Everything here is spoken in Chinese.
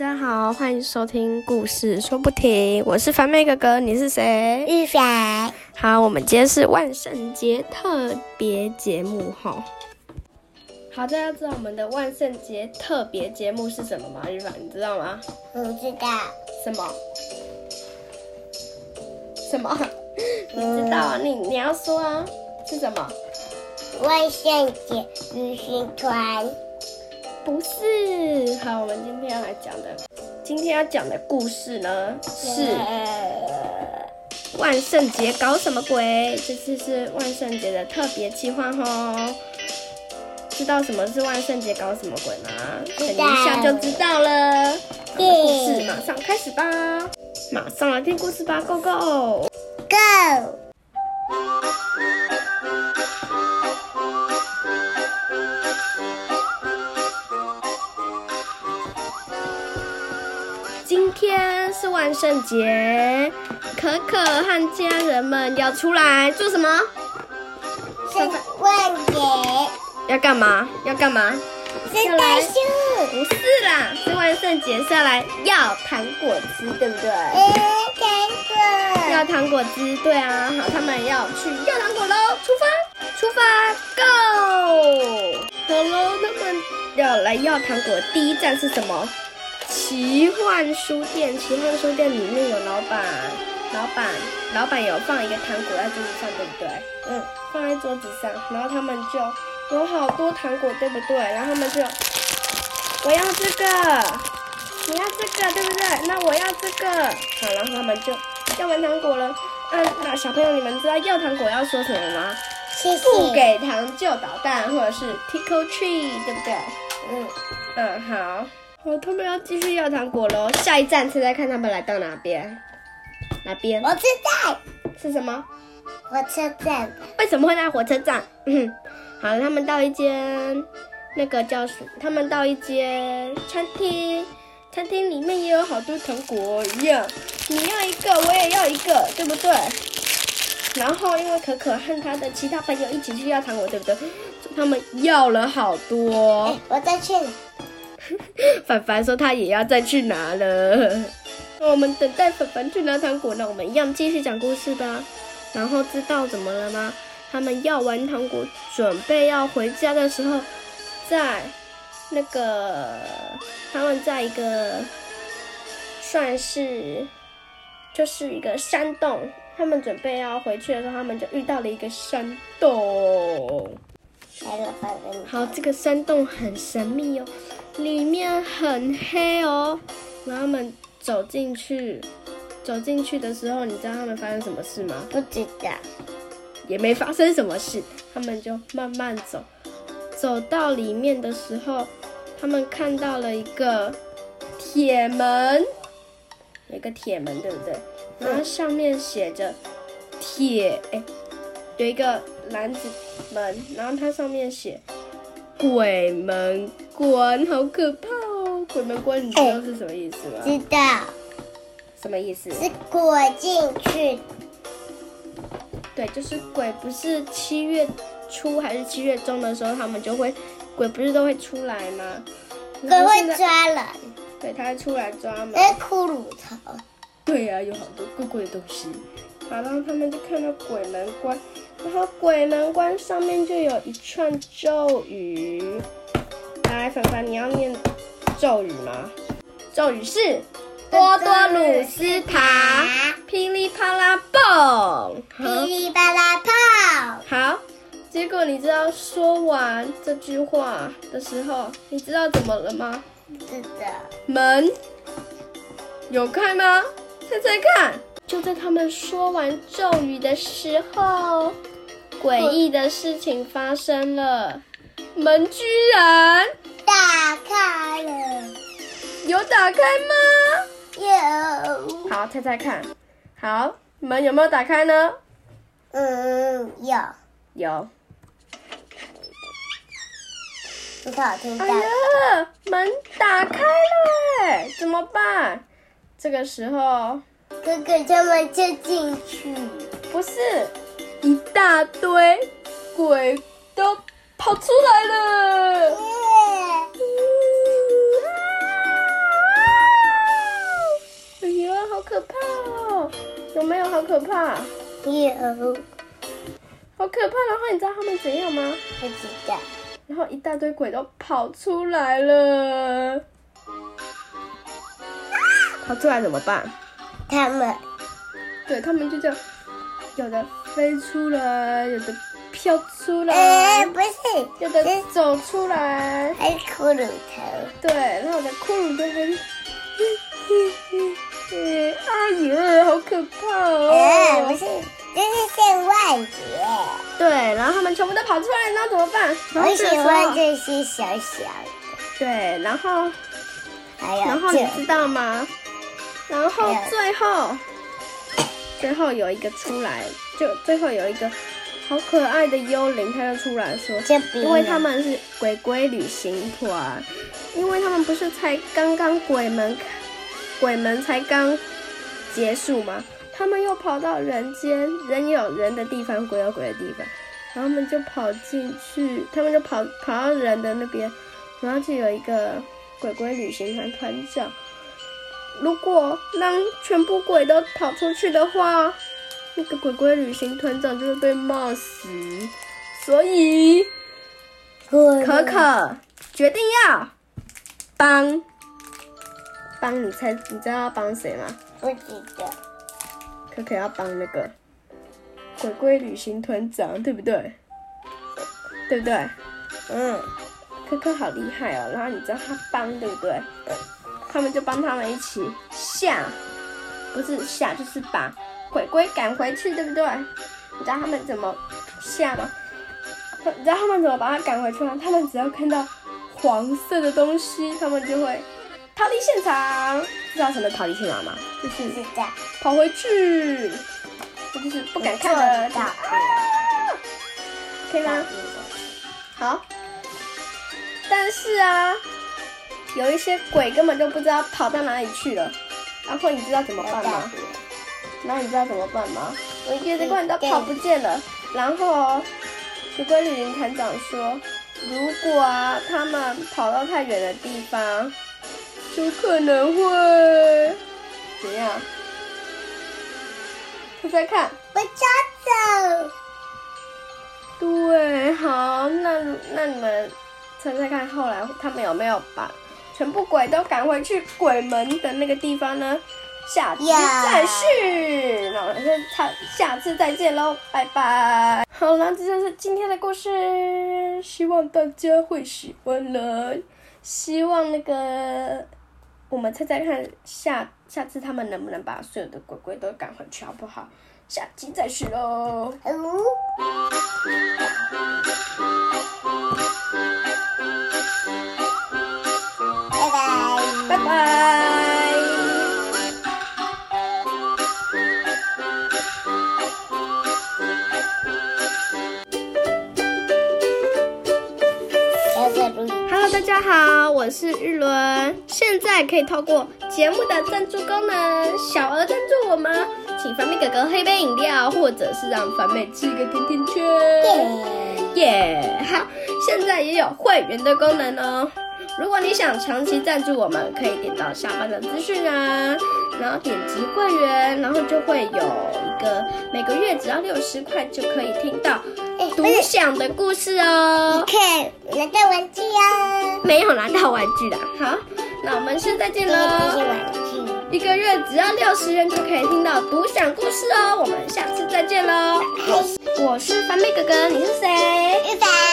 家好，欢迎收听故事说不停。我是凡妹哥哥，你是谁？玉凡。好，我们今天是万圣节特别节目哈。好，大家知道我们的万圣节特别节目是什么吗？玉凡，你知道吗？不知道。什么？什么？你知道啊？你你要说啊？是什么？万圣节旅行团。不是，好，我们今天要来讲的，今天要讲的故事呢是万圣节搞什么鬼？这次是万圣节的特别计划哦。知道什么是万圣节搞什么鬼吗？等一下就知道了。故事马上开始吧，马上来听故事吧，Go Go Go。万圣节，可可和家人们要出来做什么？是万节。要干嘛？要干嘛？要来树？不是啦，是万圣节是要来要糖果吃，对不对？嗯，糖果。要糖果汁，对啊。好，他们要去要糖果喽，出发，出发，Go！好喽，他们要来要糖果，第一站是什么？奇幻书店，奇幻书店里面有老板，老板，老板有放一个糖果在桌子上，对不对？嗯，放在桌子上，然后他们就有好多糖果，对不对？然后他们就，我要这个，你要这个，对不对？那我要这个，好，然后他们就要完糖果了。嗯，那小朋友你们知道要糖果要说什么吗？谢谢。不给糖就捣蛋，或者是 tickle treat，对不对？嗯嗯，好。好，他们要继续要糖果喽。下一站，猜猜看他们来到哪边？哪边？我知道是什么？火车站。为什么会在火车站？嗯，好，他们到一间那个叫什？他们到一间餐厅，餐厅里面也有好多糖果一样。你要一个，我也要一个，对不对？然后因为可可和他的其他朋友一起去要糖果，对不对？他们要了好多。我再去。凡凡说他也要再去拿了，那我们等待凡凡去拿糖果那。我们一样继续讲故事吧。然后知道怎么了吗？他们要完糖果，准备要回家的时候，在那个他们在一个算是就是一个山洞，他们准备要回去的时候，他们就遇到了一个山洞。好，这个山洞很神秘哦。里面很黑哦，然后他们走进去，走进去的时候，你知道他们发生什么事吗？不知道，也没发生什么事，他们就慢慢走，走到里面的时候，他们看到了一个铁门，有一个铁门，对不对？然后上面写着铁，哎，有一个篮子门，然后它上面写。鬼门关，好可怕哦！鬼门关，你知道是什么意思吗？知道。什么意思？是鬼进去。对，就是鬼，不是七月初还是七月中的时候，他们就会，鬼不是都会出来吗？鬼会抓人。对，他会出来抓人。那，骷髅头。对呀，有好多怪怪的东西。好，然后他们就看到鬼门关。然后鬼门关上面就有一串咒语，来，凡凡，你要念咒语吗？咒语是多多鲁斯塔，噼里啪啦蹦，噼里啪啦炮。好，结果你知道说完这句话的时候，你知道怎么了吗？是的。门有开吗？猜猜看。就在他们说完咒语的时候。诡异的事情发生了，门居然打开了，有打开吗？有。好，猜猜看，好，门有没有打开呢？嗯，有。有。不好听。哎呀，门打开了，怎么办？这个时候，哥哥他们就进去。不是。一大堆鬼都跑出来了！可怕哦！有没有好可怕？有好可怕！然后你知道他们怎样吗？不知道，然后一大堆鬼都跑出来了，跑出来怎么办？他们对他们就这样，有的飞出来，有的飘出来，呃不是，有的走出来。还有骷髅头，对，然后我的骷髅头很，嗯，哎呦，好可怕哦！是，这是圣万节，对，然后他们全部都跑出来，那怎么办？我喜欢这些小小的，对，然后还有然后你知道吗？然后最后，最后有一个出来，就最后有一个好可爱的幽灵，他就出来说，因为他们是鬼鬼旅行团，因为他们不是才刚刚鬼门鬼门才刚结束吗？他们又跑到人间，人有人的地方，鬼有鬼的地方，然后他们就跑进去，他们就跑跑到人的那边，然后就有一个鬼鬼旅行团团长。如果让全部鬼都跑出去的话，那个鬼鬼旅行团长就会被骂死。所以可可可决定要帮帮你猜，你知道要帮谁吗？不知道，可可要帮那个鬼鬼旅行团长，对不对？对不对？嗯，可可好厉害哦，然后你知道他帮对不对？他们就帮他们一起下，不是下就是把鬼鬼赶回去，对不对？你知道他们怎么下吗？你知道他们怎么把他赶回去吗？他们只要看到黄色的东西，他们就会逃离现场。知道什么逃离现场吗？就是不知道，跑回去，这就是不敢看的可以吗？好，但是啊，有一些鬼根本就不知道跑到哪里去了。然后你知道怎么办吗？然后你知道怎么办吗？我一些鬼都跑不见了。然后鬼鬼旅行团长说，如果啊他们跑到太远的地方，就可能会怎样？猜猜看。我抓走，对，好，那那你们猜猜看，后来他们有没有把全部鬼都赶回去鬼门的那个地方呢？下集再续，那我们就下下次再见喽，拜拜。好了，这就是今天的故事，希望大家会喜欢了。希望那个我们猜猜看下下次他们能不能把所有的鬼鬼都赶回去，好不好？下期再续喽。哦。我是玉伦。现在可以透过节目的赞助功能，小额赞助我们，请凡妹哥哥喝一杯饮料，或者是让凡妹吃一个甜甜圈。耶。耶好，现在也有会员的功能哦。如果你想长期赞助我们，可以点到下方的资讯栏，然后点击会员，然后就会有一个每个月只要六十块就可以听到独享的故事哦。看，拿到玩具哦。没有拿到玩具的。好，那我们下次再见喽。一个月只要六十元就可以听到独享故事哦。我们下次再见喽。我是凡妹哥哥，你是谁？